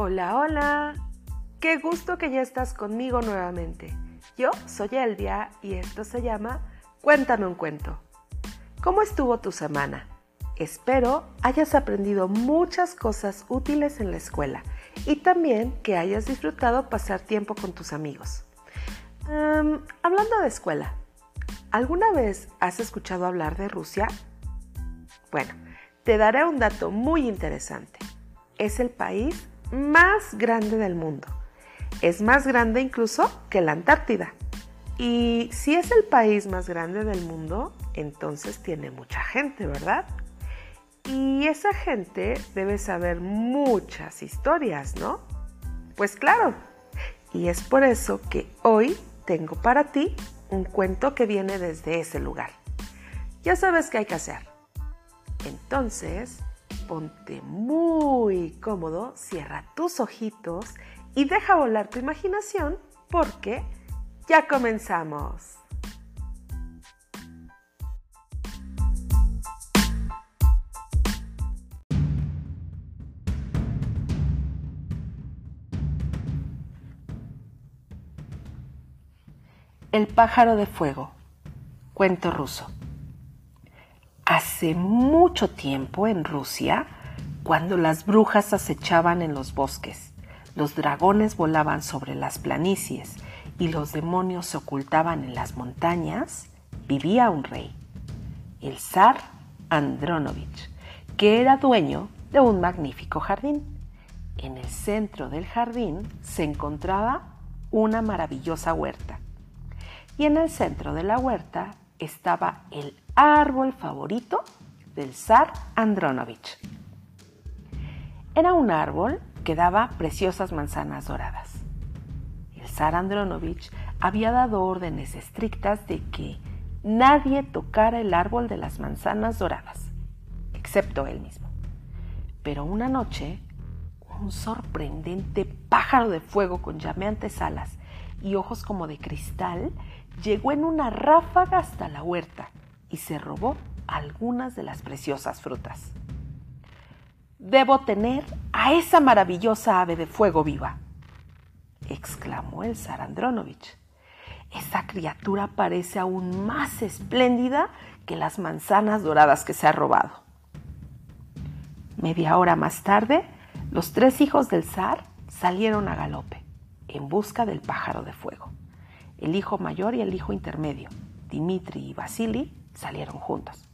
Hola, hola. Qué gusto que ya estás conmigo nuevamente. Yo soy Elvia y esto se llama Cuéntame un cuento. ¿Cómo estuvo tu semana? Espero hayas aprendido muchas cosas útiles en la escuela y también que hayas disfrutado pasar tiempo con tus amigos. hablando de escuela, ¿alguna vez has escuchado hablar de Rusia? Bueno, te daré un dato muy interesante. Es el país más grande del mundo. Es más grande incluso que la Antártida. Y si es el país más grande del mundo, entonces tiene mucha gente, ¿verdad? Y esa gente debe saber muchas historias, ¿no? Pues claro. Y es por eso que hoy tengo para ti un cuento que viene desde ese lugar. Ya sabes qué hay que hacer. Entonces, ponte muy cómodo, cierra tus ojitos y deja volar tu imaginación porque ya comenzamos. El pájaro de fuego. Cuento ruso. Hace mucho tiempo en Rusia, cuando las brujas acechaban en los bosques, los dragones volaban sobre las planicies y los demonios se ocultaban en las montañas, vivía un rey, el zar Andronovich, que era dueño de un magnífico jardín. En el centro del jardín se encontraba una maravillosa huerta. Y en el centro de la huerta estaba el árbol favorito del zar Andronovich. Era un árbol que daba preciosas manzanas doradas. El zar Andronovich había dado órdenes estrictas de que nadie tocara el árbol de las manzanas doradas, excepto él mismo. Pero una noche, un sorprendente pájaro de fuego con llameantes alas y ojos como de cristal llegó en una ráfaga hasta la huerta y se robó algunas de las preciosas frutas. Debo tener a esa maravillosa ave de fuego viva, exclamó el zar Andronovich. Esa criatura parece aún más espléndida que las manzanas doradas que se ha robado. Media hora más tarde, los tres hijos del zar salieron a galope en busca del pájaro de fuego. El hijo mayor y el hijo intermedio, Dimitri y Vasily, salieron juntos.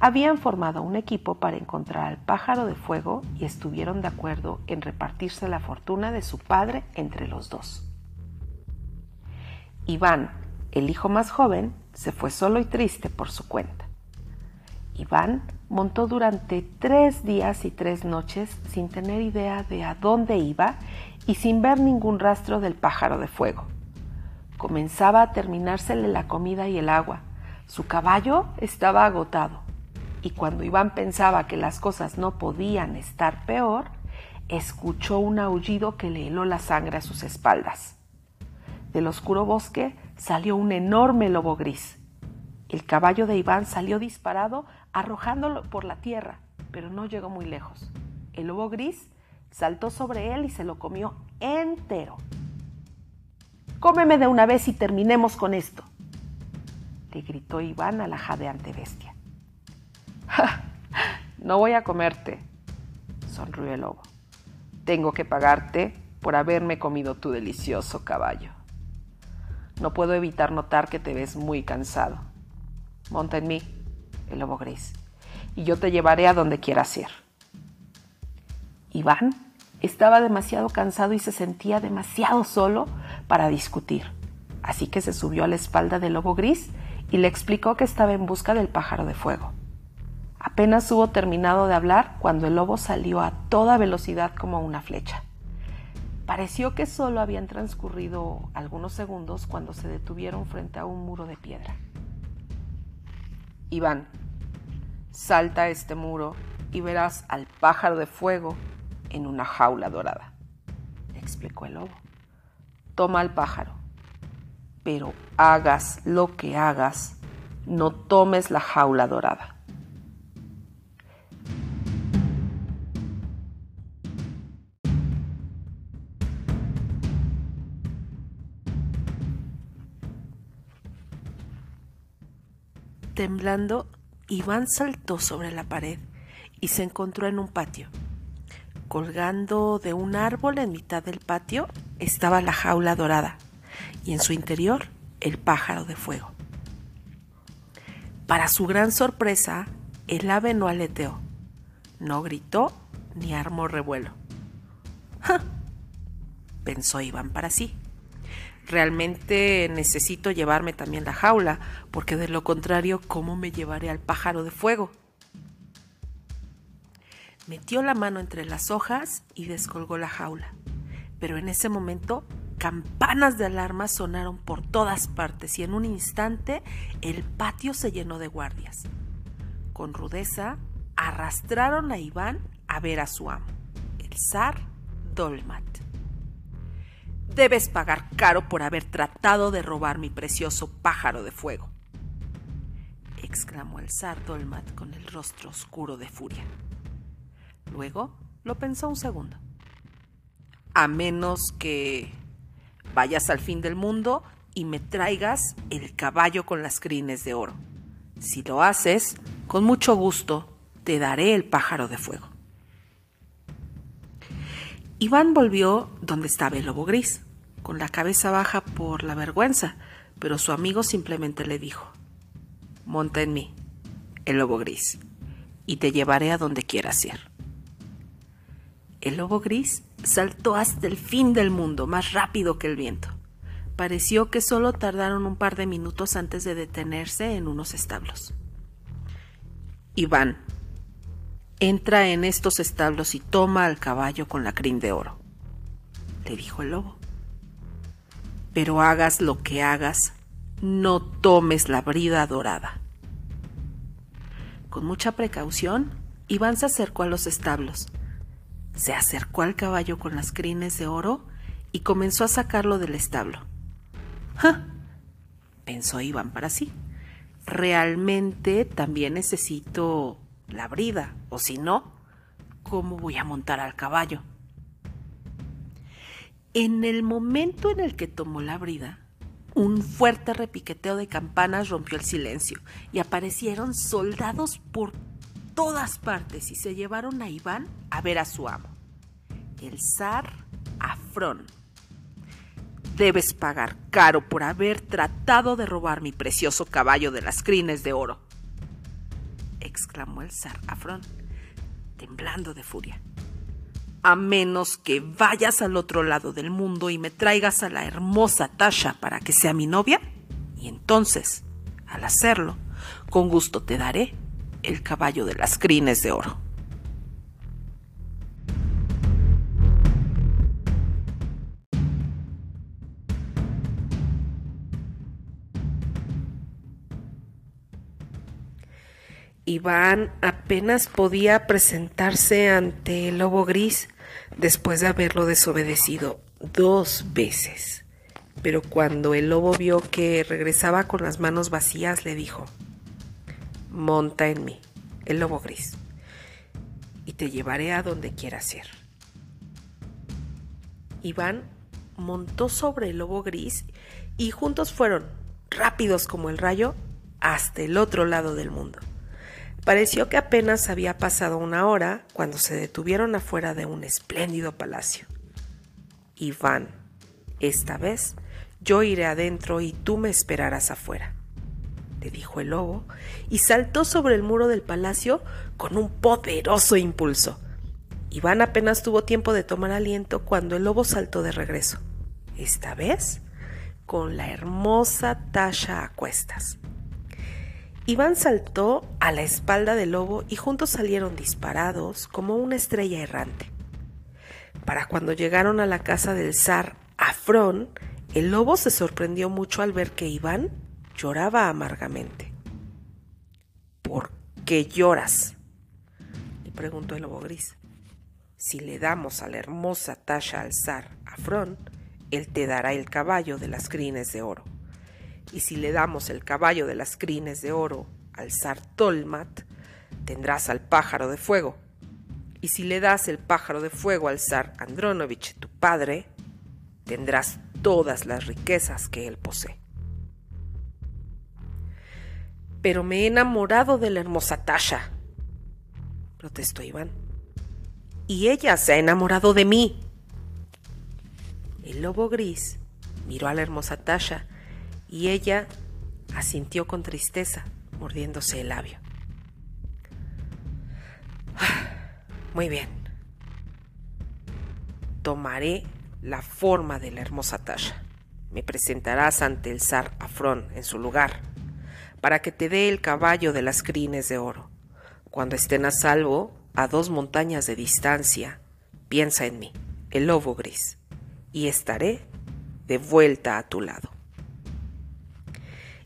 Habían formado un equipo para encontrar al pájaro de fuego y estuvieron de acuerdo en repartirse la fortuna de su padre entre los dos. Iván, el hijo más joven, se fue solo y triste por su cuenta. Iván montó durante tres días y tres noches sin tener idea de a dónde iba y sin ver ningún rastro del pájaro de fuego. Comenzaba a terminársele la comida y el agua. Su caballo estaba agotado. Y cuando Iván pensaba que las cosas no podían estar peor, escuchó un aullido que le heló la sangre a sus espaldas. Del oscuro bosque salió un enorme lobo gris. El caballo de Iván salió disparado, arrojándolo por la tierra, pero no llegó muy lejos. El lobo gris saltó sobre él y se lo comió entero. Cómeme de una vez y terminemos con esto, le gritó Iván a la jadeante bestia. no voy a comerte, sonrió el lobo. Tengo que pagarte por haberme comido tu delicioso caballo. No puedo evitar notar que te ves muy cansado. Monta en mí, el lobo gris, y yo te llevaré a donde quieras ir. Iván estaba demasiado cansado y se sentía demasiado solo para discutir, así que se subió a la espalda del lobo gris y le explicó que estaba en busca del pájaro de fuego. Apenas hubo terminado de hablar cuando el lobo salió a toda velocidad como una flecha. Pareció que solo habían transcurrido algunos segundos cuando se detuvieron frente a un muro de piedra. Iván, salta este muro y verás al pájaro de fuego en una jaula dorada, explicó el lobo toma al pájaro. Pero hagas lo que hagas, no tomes la jaula dorada. Temblando, Iván saltó sobre la pared y se encontró en un patio. Colgando de un árbol en mitad del patio estaba la jaula dorada y en su interior el pájaro de fuego. Para su gran sorpresa, el ave no aleteó, no gritó ni armó revuelo. ¡Ja! pensó Iván para sí. Realmente necesito llevarme también la jaula, porque de lo contrario, ¿cómo me llevaré al pájaro de fuego? Metió la mano entre las hojas y descolgó la jaula. Pero en ese momento campanas de alarma sonaron por todas partes y en un instante el patio se llenó de guardias. Con rudeza arrastraron a Iván a ver a su amo, el zar Dolmat. Debes pagar caro por haber tratado de robar mi precioso pájaro de fuego, exclamó el zar Dolmat con el rostro oscuro de furia. Luego lo pensó un segundo. A menos que vayas al fin del mundo y me traigas el caballo con las crines de oro. Si lo haces, con mucho gusto te daré el pájaro de fuego. Iván volvió donde estaba el lobo gris con la cabeza baja por la vergüenza, pero su amigo simplemente le dijo, Monta en mí, el lobo gris, y te llevaré a donde quieras ir. El lobo gris saltó hasta el fin del mundo, más rápido que el viento. Pareció que solo tardaron un par de minutos antes de detenerse en unos establos. Iván, entra en estos establos y toma al caballo con la crin de oro, le dijo el lobo pero hagas lo que hagas, no tomes la brida dorada. Con mucha precaución, Iván se acercó a los establos. Se acercó al caballo con las crines de oro y comenzó a sacarlo del establo. ¡Ja! pensó Iván para sí. Realmente también necesito la brida, o si no, ¿cómo voy a montar al caballo? En el momento en el que tomó la brida, un fuerte repiqueteo de campanas rompió el silencio y aparecieron soldados por todas partes y se llevaron a Iván a ver a su amo, el zar Afrón. Debes pagar caro por haber tratado de robar mi precioso caballo de las crines de oro, exclamó el zar Afrón, temblando de furia a menos que vayas al otro lado del mundo y me traigas a la hermosa Tasha para que sea mi novia. Y entonces, al hacerlo, con gusto te daré el caballo de las crines de oro. Iván apenas podía presentarse ante el lobo gris después de haberlo desobedecido dos veces. Pero cuando el lobo vio que regresaba con las manos vacías, le dijo, Monta en mí, el lobo gris, y te llevaré a donde quieras ir. Iván montó sobre el lobo gris y juntos fueron, rápidos como el rayo, hasta el otro lado del mundo. Pareció que apenas había pasado una hora cuando se detuvieron afuera de un espléndido palacio. Iván, esta vez yo iré adentro y tú me esperarás afuera, le dijo el lobo, y saltó sobre el muro del palacio con un poderoso impulso. Iván apenas tuvo tiempo de tomar aliento cuando el lobo saltó de regreso, esta vez con la hermosa Tasha a cuestas. Iván saltó a la espalda del lobo y juntos salieron disparados como una estrella errante. Para cuando llegaron a la casa del zar Afrón, el lobo se sorprendió mucho al ver que Iván lloraba amargamente. ¿Por qué lloras? le preguntó el lobo gris. Si le damos a la hermosa Tasha al zar Afrón, él te dará el caballo de las crines de oro y si le damos el caballo de las crines de oro al zar Tolmat, tendrás al pájaro de fuego. Y si le das el pájaro de fuego al zar Andronovich, tu padre, tendrás todas las riquezas que él posee. Pero me he enamorado de la hermosa Tasha, protestó Iván. Y ella se ha enamorado de mí. El lobo gris miró a la hermosa Tasha y ella asintió con tristeza, mordiéndose el labio. Muy bien. Tomaré la forma de la hermosa Tasha. Me presentarás ante el zar Afrón en su lugar, para que te dé el caballo de las crines de oro. Cuando estén a salvo, a dos montañas de distancia, piensa en mí, el lobo gris, y estaré de vuelta a tu lado.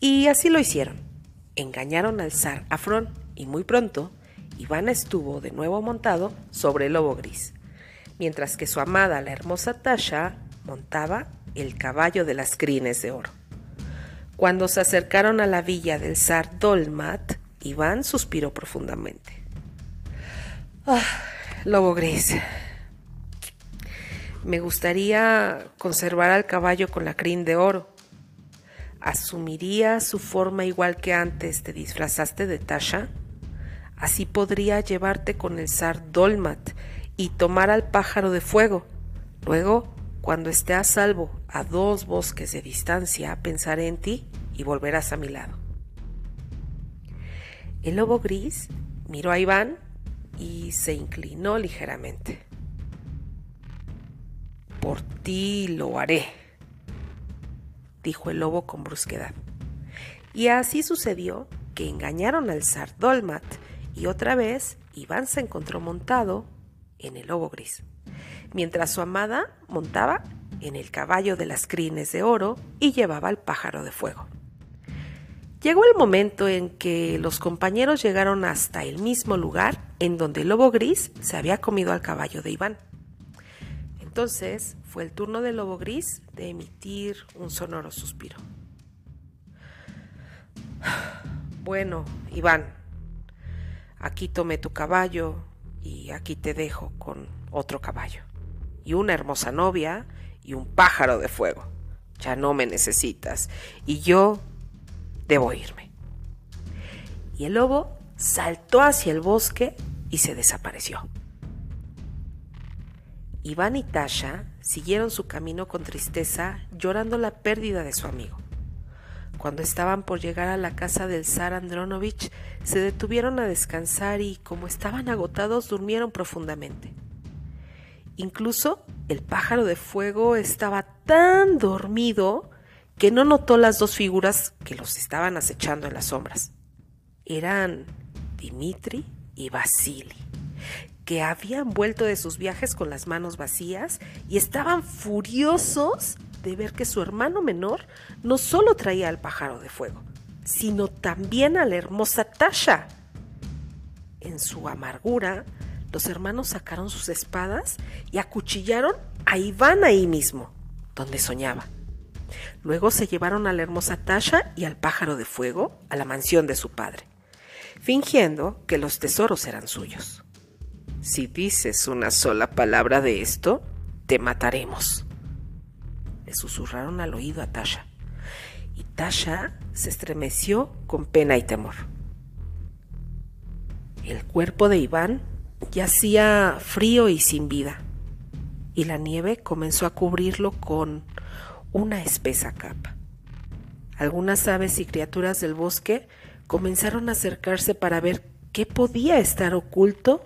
Y así lo hicieron. Engañaron al zar Afrón y muy pronto Iván estuvo de nuevo montado sobre el lobo gris, mientras que su amada, la hermosa Tasha, montaba el caballo de las crines de oro. Cuando se acercaron a la villa del zar Dolmat, Iván suspiró profundamente. Ah, lobo gris. Me gustaría conservar al caballo con la crin de oro. ¿Asumiría su forma igual que antes te disfrazaste de Tasha? Así podría llevarte con el zar Dolmat y tomar al pájaro de fuego. Luego, cuando esté a salvo a dos bosques de distancia, pensaré en ti y volverás a mi lado. El lobo gris miró a Iván y se inclinó ligeramente. Por ti lo haré, dijo el lobo con brusquedad. Y así sucedió que engañaron al zar Dolmat y otra vez Iván se encontró montado en el lobo gris, mientras su amada montaba en el caballo de las crines de oro y llevaba al pájaro de fuego. Llegó el momento en que los compañeros llegaron hasta el mismo lugar en donde el lobo gris se había comido al caballo de Iván. Entonces fue el turno del lobo gris de emitir un sonoro suspiro. Bueno, Iván, aquí tomé tu caballo y aquí te dejo con otro caballo, y una hermosa novia y un pájaro de fuego. Ya no me necesitas, y yo debo irme. Y el lobo saltó hacia el bosque y se desapareció. Iván y Tasha siguieron su camino con tristeza, llorando la pérdida de su amigo. Cuando estaban por llegar a la casa del zar Andronovich, se detuvieron a descansar y, como estaban agotados, durmieron profundamente. Incluso el pájaro de fuego estaba tan dormido que no notó las dos figuras que los estaban acechando en las sombras. Eran Dimitri y Vasili, que habían vuelto de sus viajes con las manos vacías y estaban furiosos de ver que su hermano menor no solo traía al pájaro de fuego, sino también a la hermosa Tasha. En su amargura, los hermanos sacaron sus espadas y acuchillaron a Iván ahí mismo, donde soñaba. Luego se llevaron a la hermosa Tasha y al pájaro de fuego a la mansión de su padre, fingiendo que los tesoros eran suyos. Si dices una sola palabra de esto, te mataremos. Le susurraron al oído a Tasha, y Tasha se estremeció con pena y temor. El cuerpo de Iván yacía frío y sin vida, y la nieve comenzó a cubrirlo con una espesa capa. Algunas aves y criaturas del bosque comenzaron a acercarse para ver qué podía estar oculto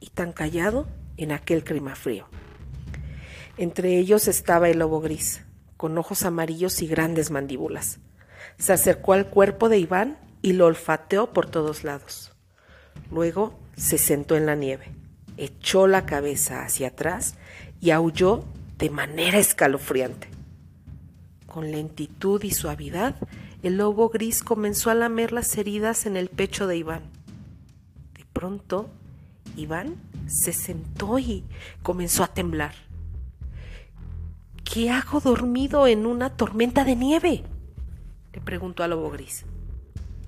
y tan callado en aquel clima frío. Entre ellos estaba el lobo gris, con ojos amarillos y grandes mandíbulas. Se acercó al cuerpo de Iván y lo olfateó por todos lados. Luego se sentó en la nieve, echó la cabeza hacia atrás y aulló de manera escalofriante. Con lentitud y suavidad, el lobo gris comenzó a lamer las heridas en el pecho de Iván. De pronto, Iván se sentó y comenzó a temblar. ¿Qué hago dormido en una tormenta de nieve? le preguntó al lobo gris.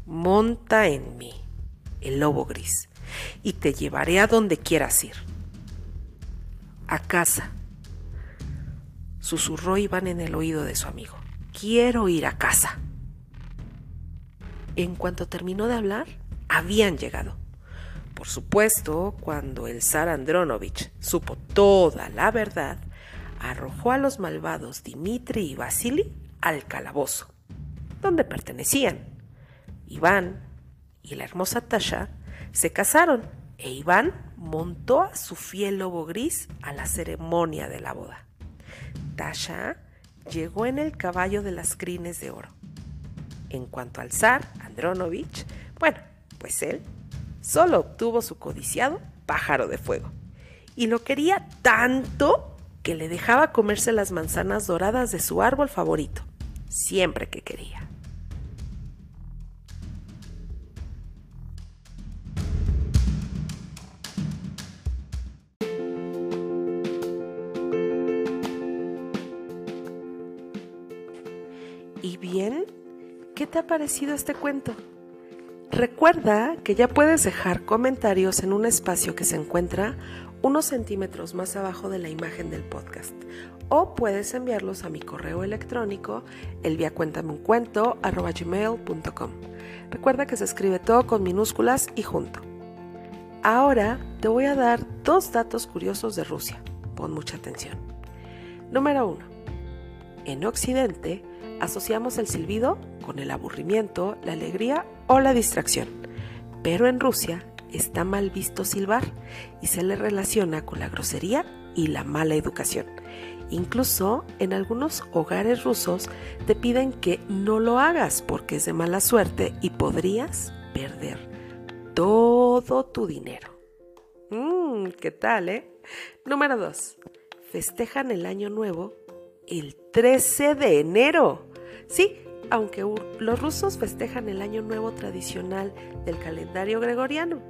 Monta en mí, el lobo gris, y te llevaré a donde quieras ir. A casa, susurró Iván en el oído de su amigo. Quiero ir a casa. en cuanto terminó de hablar, habían llegado. Por supuesto, cuando el zar Andronovich supo toda la verdad, arrojó a los malvados Dimitri y Vasily al calabozo, donde pertenecían. Iván y la hermosa Tasha se casaron e Iván montó a su fiel lobo gris a la ceremonia de la boda. Tasha llegó en el caballo de las crines de oro. En cuanto al zar Andronovich, bueno, pues él solo obtuvo su codiciado pájaro de fuego. Y lo quería tanto que le dejaba comerse las manzanas doradas de su árbol favorito, siempre que quería. Bien? ¿Qué te ha parecido este cuento? Recuerda que ya puedes dejar comentarios en un espacio que se encuentra unos centímetros más abajo de la imagen del podcast o puedes enviarlos a mi correo electrónico elviacuéntameuncuento.com. Recuerda que se escribe todo con minúsculas y junto. Ahora te voy a dar dos datos curiosos de Rusia. Pon mucha atención. Número 1. En Occidente asociamos el silbido con el aburrimiento, la alegría o la distracción. Pero en Rusia está mal visto silbar y se le relaciona con la grosería y la mala educación. Incluso en algunos hogares rusos te piden que no lo hagas porque es de mala suerte y podrías perder todo tu dinero. Mmm, ¿qué tal, eh? Número 2. Festejan el año nuevo el 13 de enero. Sí, aunque los rusos festejan el año nuevo tradicional del calendario gregoriano,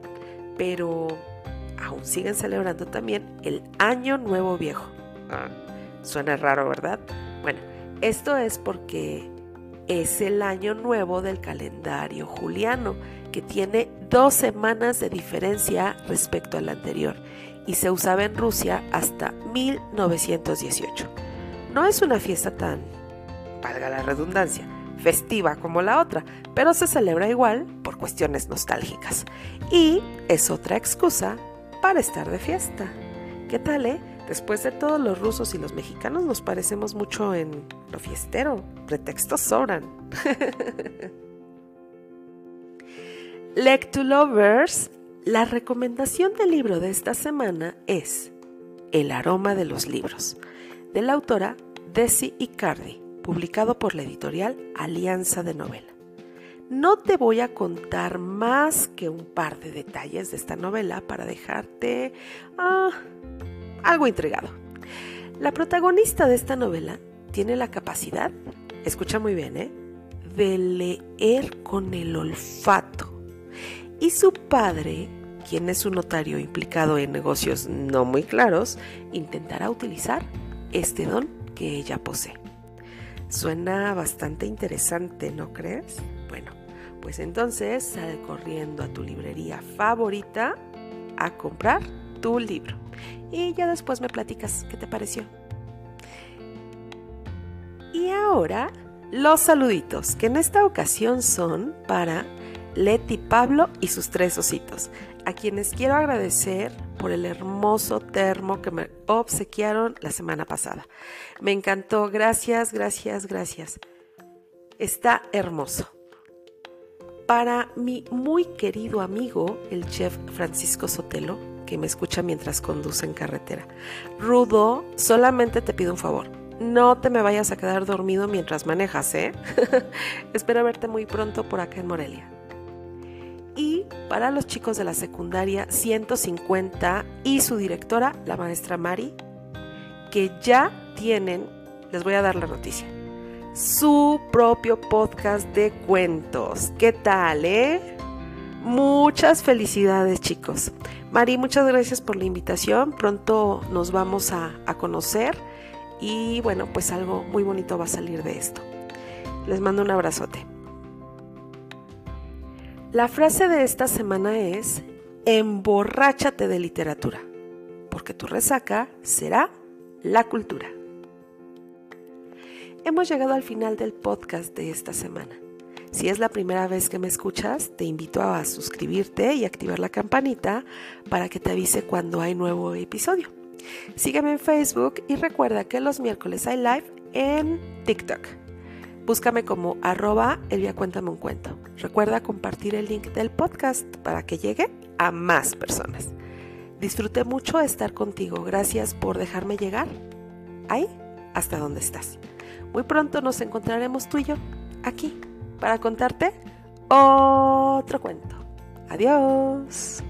pero aún siguen celebrando también el año nuevo viejo. Ah, suena raro, ¿verdad? Bueno, esto es porque es el año nuevo del calendario juliano, que tiene dos semanas de diferencia respecto al anterior y se usaba en Rusia hasta 1918. No es una fiesta tan, valga la redundancia, festiva como la otra, pero se celebra igual por cuestiones nostálgicas. Y es otra excusa para estar de fiesta. ¿Qué tal, eh? Después de todo, los rusos y los mexicanos nos parecemos mucho en lo fiestero. Pretextos sobran. Lectulovers, la recomendación del libro de esta semana es El aroma de los libros, de la autora Desi Icardi publicado por la editorial Alianza de Novela. No te voy a contar más que un par de detalles de esta novela para dejarte ah, algo intrigado. La protagonista de esta novela tiene la capacidad, escucha muy bien, ¿eh? de leer con el olfato. Y su padre, quien es un notario implicado en negocios no muy claros, intentará utilizar este don que ella posee. Suena bastante interesante, ¿no crees? Bueno, pues entonces sal corriendo a tu librería favorita a comprar tu libro. Y ya después me platicas qué te pareció. Y ahora los saluditos, que en esta ocasión son para Leti Pablo y sus tres ositos, a quienes quiero agradecer por el hermoso termo que me obsequiaron la semana pasada. Me encantó, gracias, gracias, gracias. Está hermoso. Para mi muy querido amigo, el chef Francisco Sotelo, que me escucha mientras conduce en carretera. Rudo, solamente te pido un favor. No te me vayas a quedar dormido mientras manejas, ¿eh? Espero verte muy pronto por acá en Morelia y para los chicos de la secundaria 150 y su directora, la maestra Mari, que ya tienen, les voy a dar la noticia, su propio podcast de cuentos. ¿Qué tal, eh? Muchas felicidades chicos. Mari, muchas gracias por la invitación. Pronto nos vamos a, a conocer y bueno, pues algo muy bonito va a salir de esto. Les mando un abrazote. La frase de esta semana es, emborráchate de literatura, porque tu resaca será la cultura. Hemos llegado al final del podcast de esta semana. Si es la primera vez que me escuchas, te invito a suscribirte y activar la campanita para que te avise cuando hay nuevo episodio. Sígueme en Facebook y recuerda que los miércoles hay live en TikTok. Búscame como arroba Elvia Cuéntame un Cuento. Recuerda compartir el link del podcast para que llegue a más personas. Disfruté mucho estar contigo. Gracias por dejarme llegar ahí hasta donde estás. Muy pronto nos encontraremos tú y yo aquí para contarte otro cuento. Adiós.